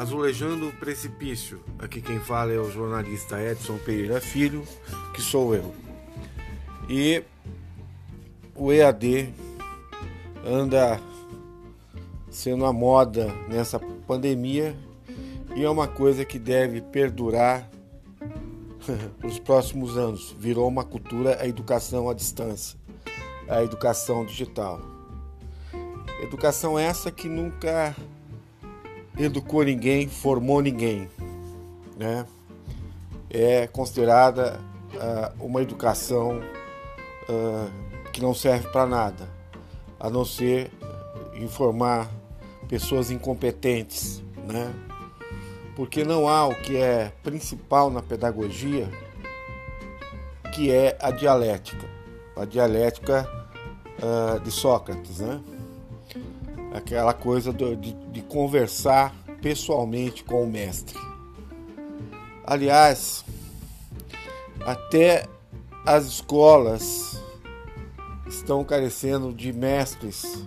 Azulejando o Precipício. Aqui quem fala é o jornalista Edson Pereira Filho, que sou eu. E o EAD anda sendo a moda nessa pandemia e é uma coisa que deve perdurar os próximos anos. Virou uma cultura a educação à distância, a educação digital. Educação essa que nunca educou ninguém, formou ninguém, né? É considerada uh, uma educação uh, que não serve para nada, a não ser informar pessoas incompetentes, né? Porque não há o que é principal na pedagogia, que é a dialética, a dialética uh, de Sócrates, né? Aquela coisa de, de, de conversar pessoalmente com o mestre. Aliás, até as escolas estão carecendo de mestres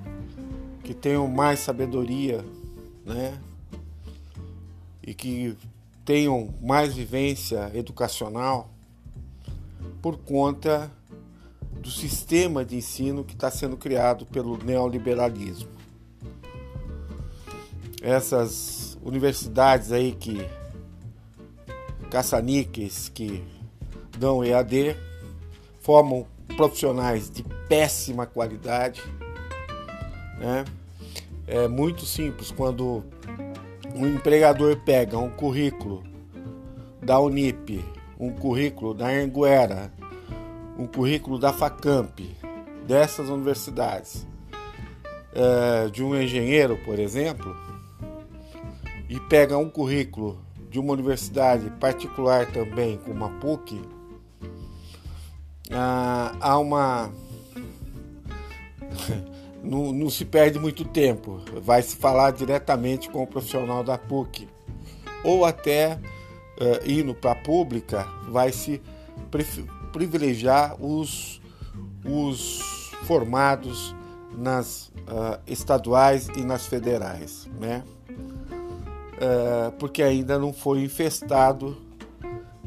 que tenham mais sabedoria, né? E que tenham mais vivência educacional por conta do sistema de ensino que está sendo criado pelo neoliberalismo. Essas universidades aí que caça-níqueis que dão EAD formam profissionais de péssima qualidade. Né? É muito simples quando um empregador pega um currículo da Unip, um currículo da Anguera, um currículo da Facamp, dessas universidades, é, de um engenheiro, por exemplo, e pega um currículo de uma universidade particular também, como a PUC, ah, há uma. não, não se perde muito tempo, vai se falar diretamente com o profissional da PUC, ou até uh, indo para a pública, vai se privilegiar os, os formados nas uh, estaduais e nas federais, né? Uh, porque ainda não foi infestado,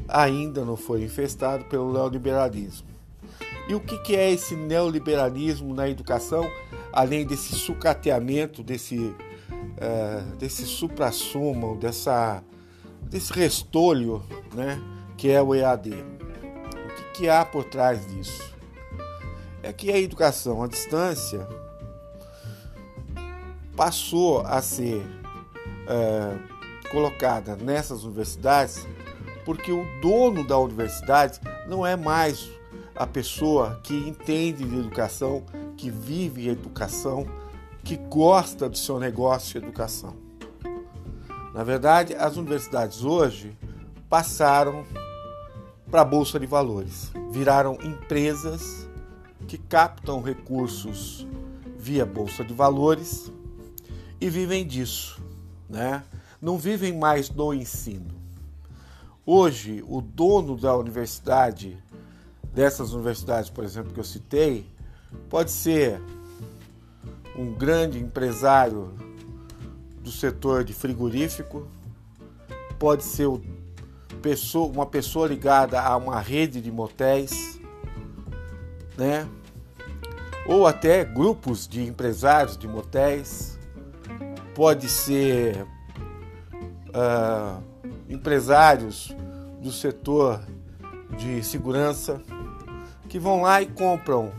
ainda não foi infestado pelo neoliberalismo. E o que, que é esse neoliberalismo na educação, além desse sucateamento, desse, uh, desse supra-sumo, dessa, desse restolho né, que é o EAD? O que, que há por trás disso? É que a educação à distância passou a ser uh, colocada nessas universidades porque o dono da universidade não é mais a pessoa que entende de educação, que vive educação, que gosta do seu negócio de educação. Na verdade, as universidades hoje passaram para a bolsa de valores, viraram empresas que captam recursos via bolsa de valores e vivem disso, né? Não vivem mais do ensino. Hoje, o dono da universidade dessas universidades, por exemplo, que eu citei, pode ser um grande empresário do setor de frigorífico, pode ser uma pessoa ligada a uma rede de motéis, né? ou até grupos de empresários de motéis, pode ser uh, empresários do setor de segurança que vão lá e compram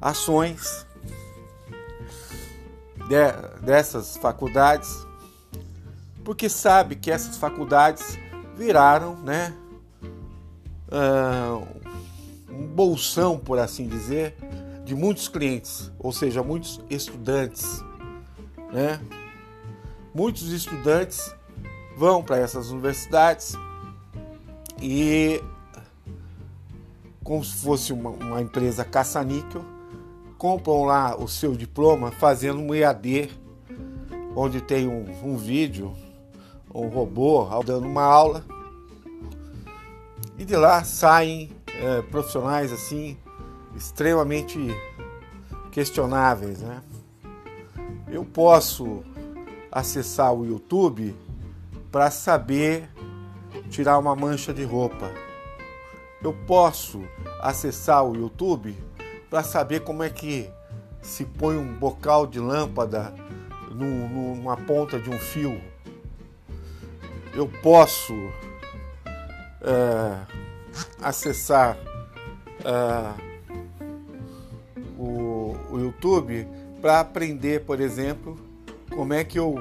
ações de, dessas faculdades, porque sabe que essas faculdades viraram, né, uh, um bolsão, por assim dizer, de muitos clientes, ou seja, muitos estudantes, né? Muitos estudantes vão para essas universidades e como se fosse uma, uma empresa caça-níquel, compram lá o seu diploma fazendo um EAD, onde tem um, um vídeo, um robô dando uma aula, e de lá saem é, profissionais assim extremamente questionáveis, né? Eu posso acessar o YouTube para saber tirar uma mancha de roupa. Eu posso acessar o YouTube para saber como é que se põe um bocal de lâmpada numa ponta de um fio. Eu posso é, acessar é, o, o YouTube para aprender, por exemplo, como é que eu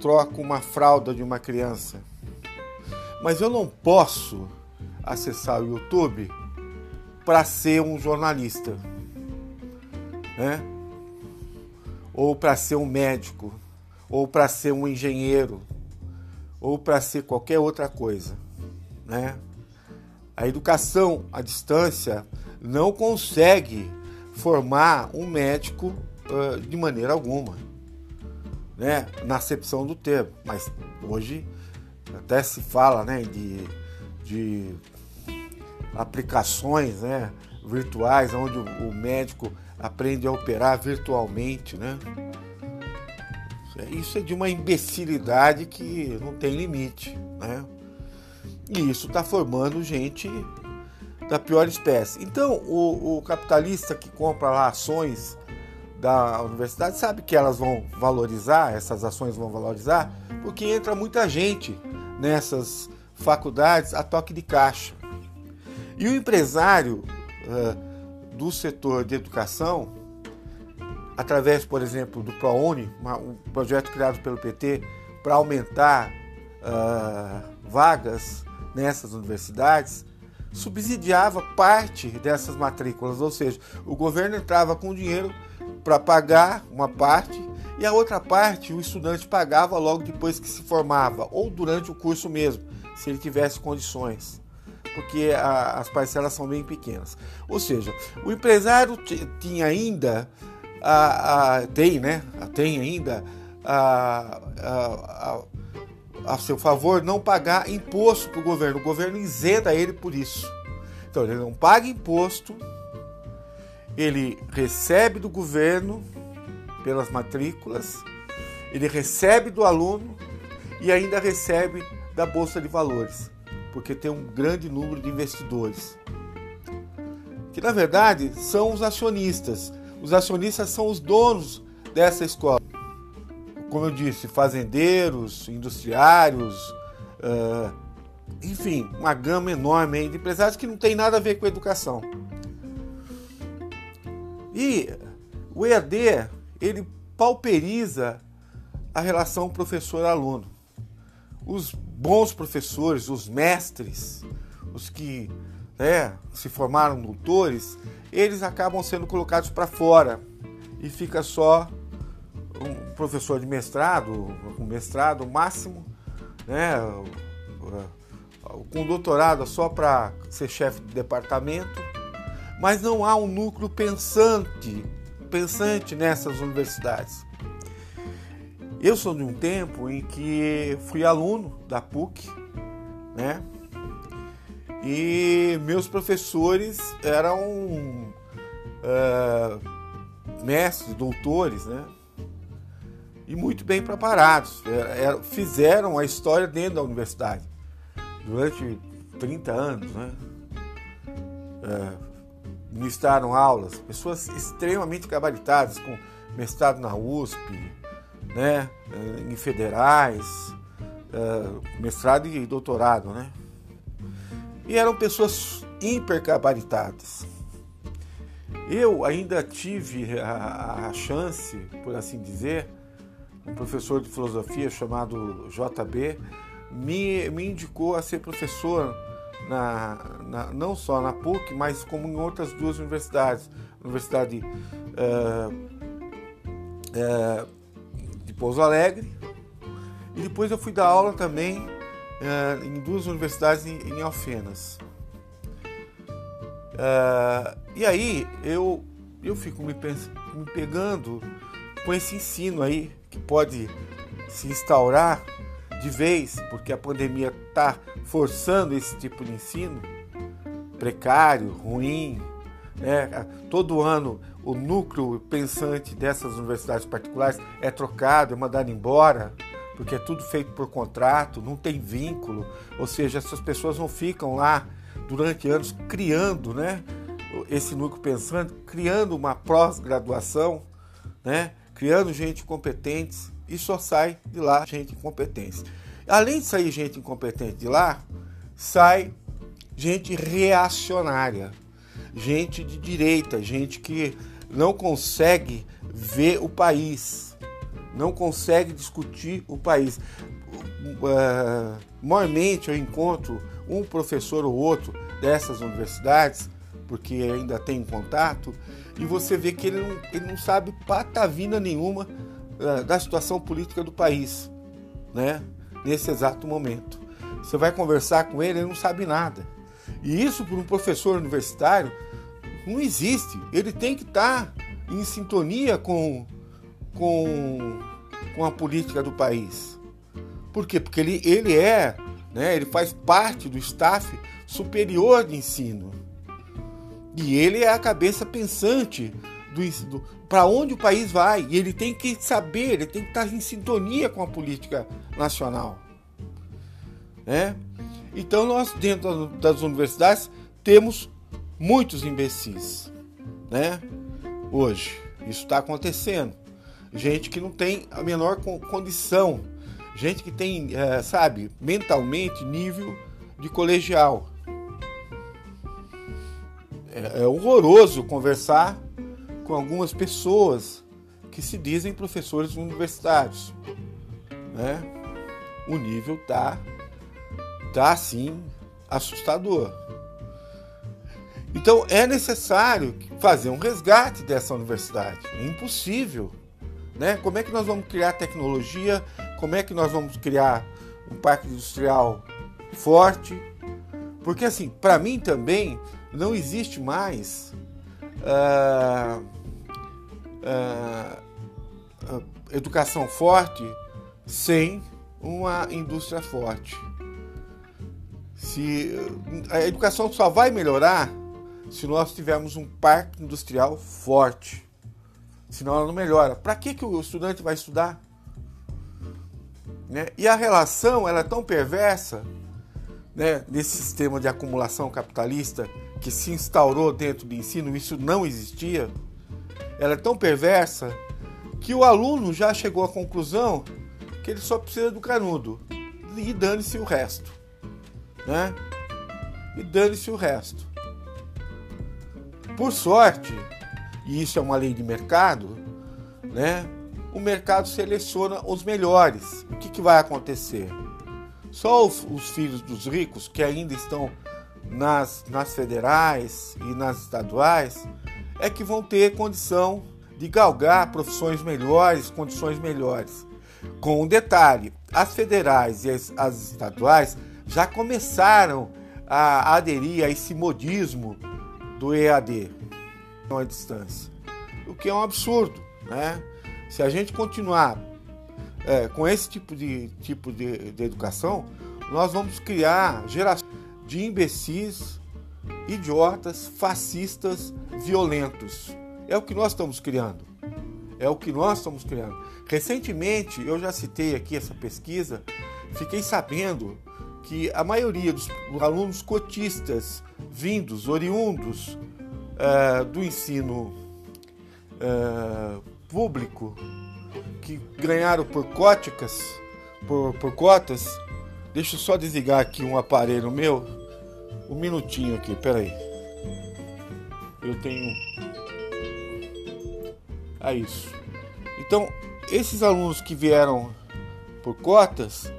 troco uma fralda de uma criança. Mas eu não posso acessar o YouTube para ser um jornalista, né? Ou para ser um médico, ou para ser um engenheiro, ou para ser qualquer outra coisa, né? A educação à distância não consegue formar um médico uh, de maneira alguma, né? Na acepção do termo, mas hoje até se fala, né, de, de aplicações, né, virtuais, onde o médico aprende a operar virtualmente, né? Isso é de uma imbecilidade que não tem limite, né? E isso está formando gente da pior espécie. Então, o, o, capitalista que compra lá ações da universidade sabe que elas vão valorizar, essas ações vão valorizar, porque entra muita gente nessas faculdades a toque de caixa. E o empresário uh, do setor de educação, através, por exemplo, do ProUni, uma, um projeto criado pelo PT para aumentar uh, vagas nessas universidades, subsidiava parte dessas matrículas, ou seja, o governo entrava com dinheiro para pagar uma parte e a outra parte o estudante pagava logo depois que se formava ou durante o curso mesmo, se ele tivesse condições porque a, as parcelas são bem pequenas. Ou seja, o empresário tinha ainda, a, a, tem, né? Tem ainda a, a, seu favor não pagar imposto para o governo. O governo isenta ele por isso. Então ele não paga imposto, ele recebe do governo pelas matrículas, ele recebe do aluno e ainda recebe da Bolsa de Valores porque tem um grande número de investidores. Que na verdade são os acionistas. Os acionistas são os donos dessa escola. Como eu disse, fazendeiros, industriários, uh, enfim, uma gama enorme de empresários que não tem nada a ver com educação. E o EAD, ele pauperiza a relação professor-aluno. Os bons professores, os mestres, os que né, se formaram doutores, eles acabam sendo colocados para fora e fica só um professor de mestrado, um mestrado máximo, né, com doutorado só para ser chefe de departamento, mas não há um núcleo pensante, pensante nessas universidades. Eu sou de um tempo em que fui aluno da PUC, né? E meus professores eram uh, mestres, doutores, né? E muito bem preparados. Era, fizeram a história dentro da universidade durante 30 anos, né? Uh, ministraram aulas, pessoas extremamente gabaritadas, com mestrado na USP, né, em federais, é, mestrado e doutorado, né? E eram pessoas hipercabaritadas. Eu ainda tive a, a, chance, por assim dizer, um professor de filosofia chamado JB me, me indicou a ser professor na, na, não só na PUC, mas como em outras duas universidades, Universidade uh, uh, Pouso Alegre. E depois eu fui dar aula também uh, em duas universidades em, em Alfenas. E aí eu, eu fico me, me pegando com esse ensino aí que pode se instaurar de vez, porque a pandemia está forçando esse tipo de ensino precário, ruim. Né? Todo ano o núcleo pensante dessas universidades particulares é trocado, é mandado embora, porque é tudo feito por contrato, não tem vínculo, ou seja, essas pessoas não ficam lá durante anos criando, né? Esse núcleo pensando, criando uma pós-graduação, né? Criando gente competente e só sai de lá gente incompetente. Além de sair gente incompetente de lá, sai gente reacionária, gente de direita, gente que não consegue ver o país, não consegue discutir o país. Uh, eu encontro um professor ou outro dessas universidades, porque ainda tem contato, e você vê que ele não, ele não sabe patavina nenhuma da situação política do país, né? nesse exato momento. Você vai conversar com ele, ele não sabe nada. E isso para um professor universitário não existe. Ele tem que estar em sintonia com, com, com a política do país. Por quê? Porque ele, ele é, né, ele faz parte do staff superior de ensino. E ele é a cabeça pensante do, do para onde o país vai. E ele tem que saber, ele tem que estar em sintonia com a política nacional. Né? Então nós dentro das universidades temos muitos imbecis, né? Hoje isso está acontecendo. Gente que não tem a menor condição, gente que tem, é, sabe, mentalmente nível de colegial. É, é horroroso conversar com algumas pessoas que se dizem professores universitários, né? O nível tá tá assim assustador. Então é necessário fazer um resgate dessa universidade. É impossível. Né? Como é que nós vamos criar tecnologia? Como é que nós vamos criar um parque industrial forte? Porque assim, para mim também não existe mais uh, uh, educação forte sem uma indústria forte. Se a educação só vai melhorar se nós tivermos um parque industrial forte. Senão ela não melhora. Para que, que o estudante vai estudar? Né? E a relação ela é tão perversa né, nesse sistema de acumulação capitalista que se instaurou dentro do ensino, isso não existia. Ela é tão perversa que o aluno já chegou à conclusão que ele só precisa do canudo e dane-se o resto né? E dane-se o resto. Por sorte, e isso é uma lei de mercado, né? O mercado seleciona os melhores. O que, que vai acontecer? Só os, os filhos dos ricos que ainda estão nas, nas federais e nas estaduais é que vão ter condição de galgar profissões melhores, condições melhores. Com um detalhe: as federais e as, as estaduais já começaram a aderir a esse modismo do EAD à distância, o que é um absurdo, né? Se a gente continuar é, com esse tipo de tipo de, de educação, nós vamos criar gerações de imbecis, idiotas, fascistas, violentos. É o que nós estamos criando. É o que nós estamos criando. Recentemente, eu já citei aqui essa pesquisa, fiquei sabendo que a maioria dos alunos cotistas vindos, oriundos uh, do ensino uh, público, que ganharam por cóticas, por, por cotas, deixa eu só desligar aqui um aparelho meu, um minutinho aqui, peraí. Eu tenho. É isso. Então, esses alunos que vieram por cotas,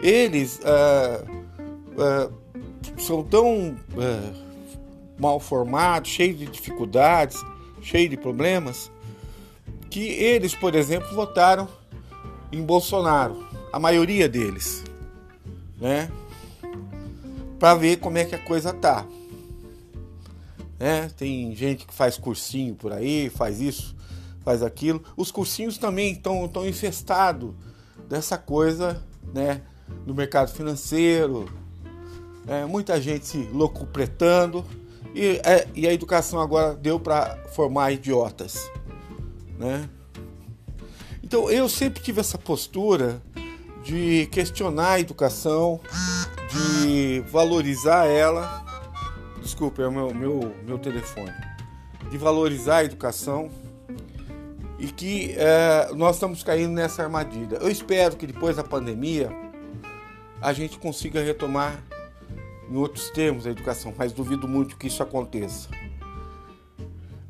eles uh, uh, são tão uh, mal formados, cheios de dificuldades, cheios de problemas, que eles, por exemplo, votaram em Bolsonaro, a maioria deles, né? Para ver como é que a coisa tá. Né? Tem gente que faz cursinho por aí, faz isso, faz aquilo. Os cursinhos também estão infestados dessa coisa, né? no mercado financeiro, é, muita gente se locupletando e, é, e a educação agora deu para formar idiotas, né? Então eu sempre tive essa postura de questionar a educação, de valorizar ela. Desculpa, é o meu, meu, meu telefone. De valorizar a educação e que é, nós estamos caindo nessa armadilha. Eu espero que depois da pandemia a gente consiga retomar em outros termos a educação, mas duvido muito que isso aconteça.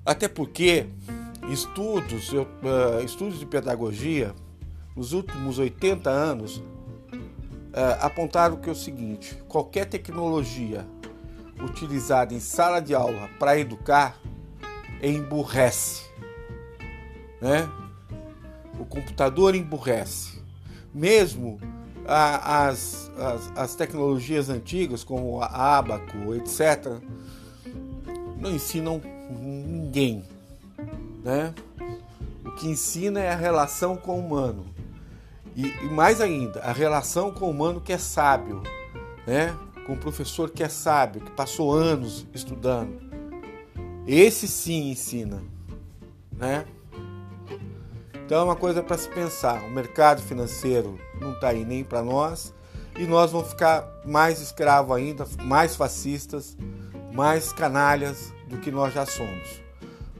Até porque estudos, eu, uh, estudos de pedagogia nos últimos 80 anos apontaram que é o seguinte: qualquer tecnologia utilizada em sala de aula para educar emburrece. Né? O computador emburrece. Mesmo a, as, as, as, tecnologias antigas, como a abaco, etc., não ensinam ninguém. Né? O que ensina é a relação com o humano. E, e mais ainda, a relação com o humano que é sábio, né? com o professor que é sábio, que passou anos estudando. Esse sim ensina. Né? Então é uma coisa para se pensar. O mercado financeiro não está aí nem para nós e nós vamos ficar mais escravos ainda, mais fascistas, mais canalhas do que nós já somos.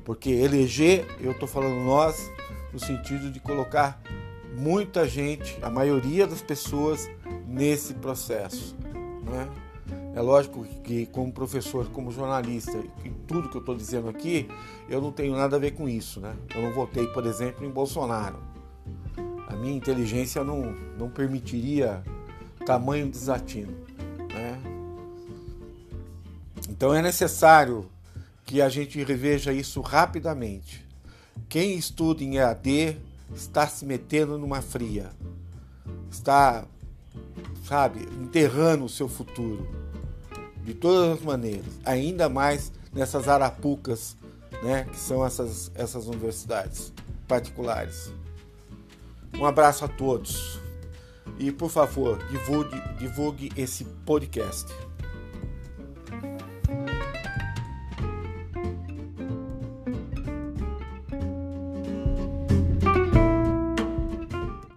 Porque eleger, eu estou falando nós, no sentido de colocar muita gente, a maioria das pessoas, nesse processo. Né? É lógico que, como professor, como jornalista, e tudo que eu estou dizendo aqui, eu não tenho nada a ver com isso. Né? Eu não votei, por exemplo, em Bolsonaro. A minha inteligência não, não permitiria tamanho desatino. Né? Então é necessário que a gente reveja isso rapidamente. Quem estuda em EAD está se metendo numa fria, está, sabe, enterrando o seu futuro de todas as maneiras, ainda mais nessas arapucas, né, que são essas, essas universidades particulares. Um abraço a todos e, por favor, divulgue, divulgue esse podcast.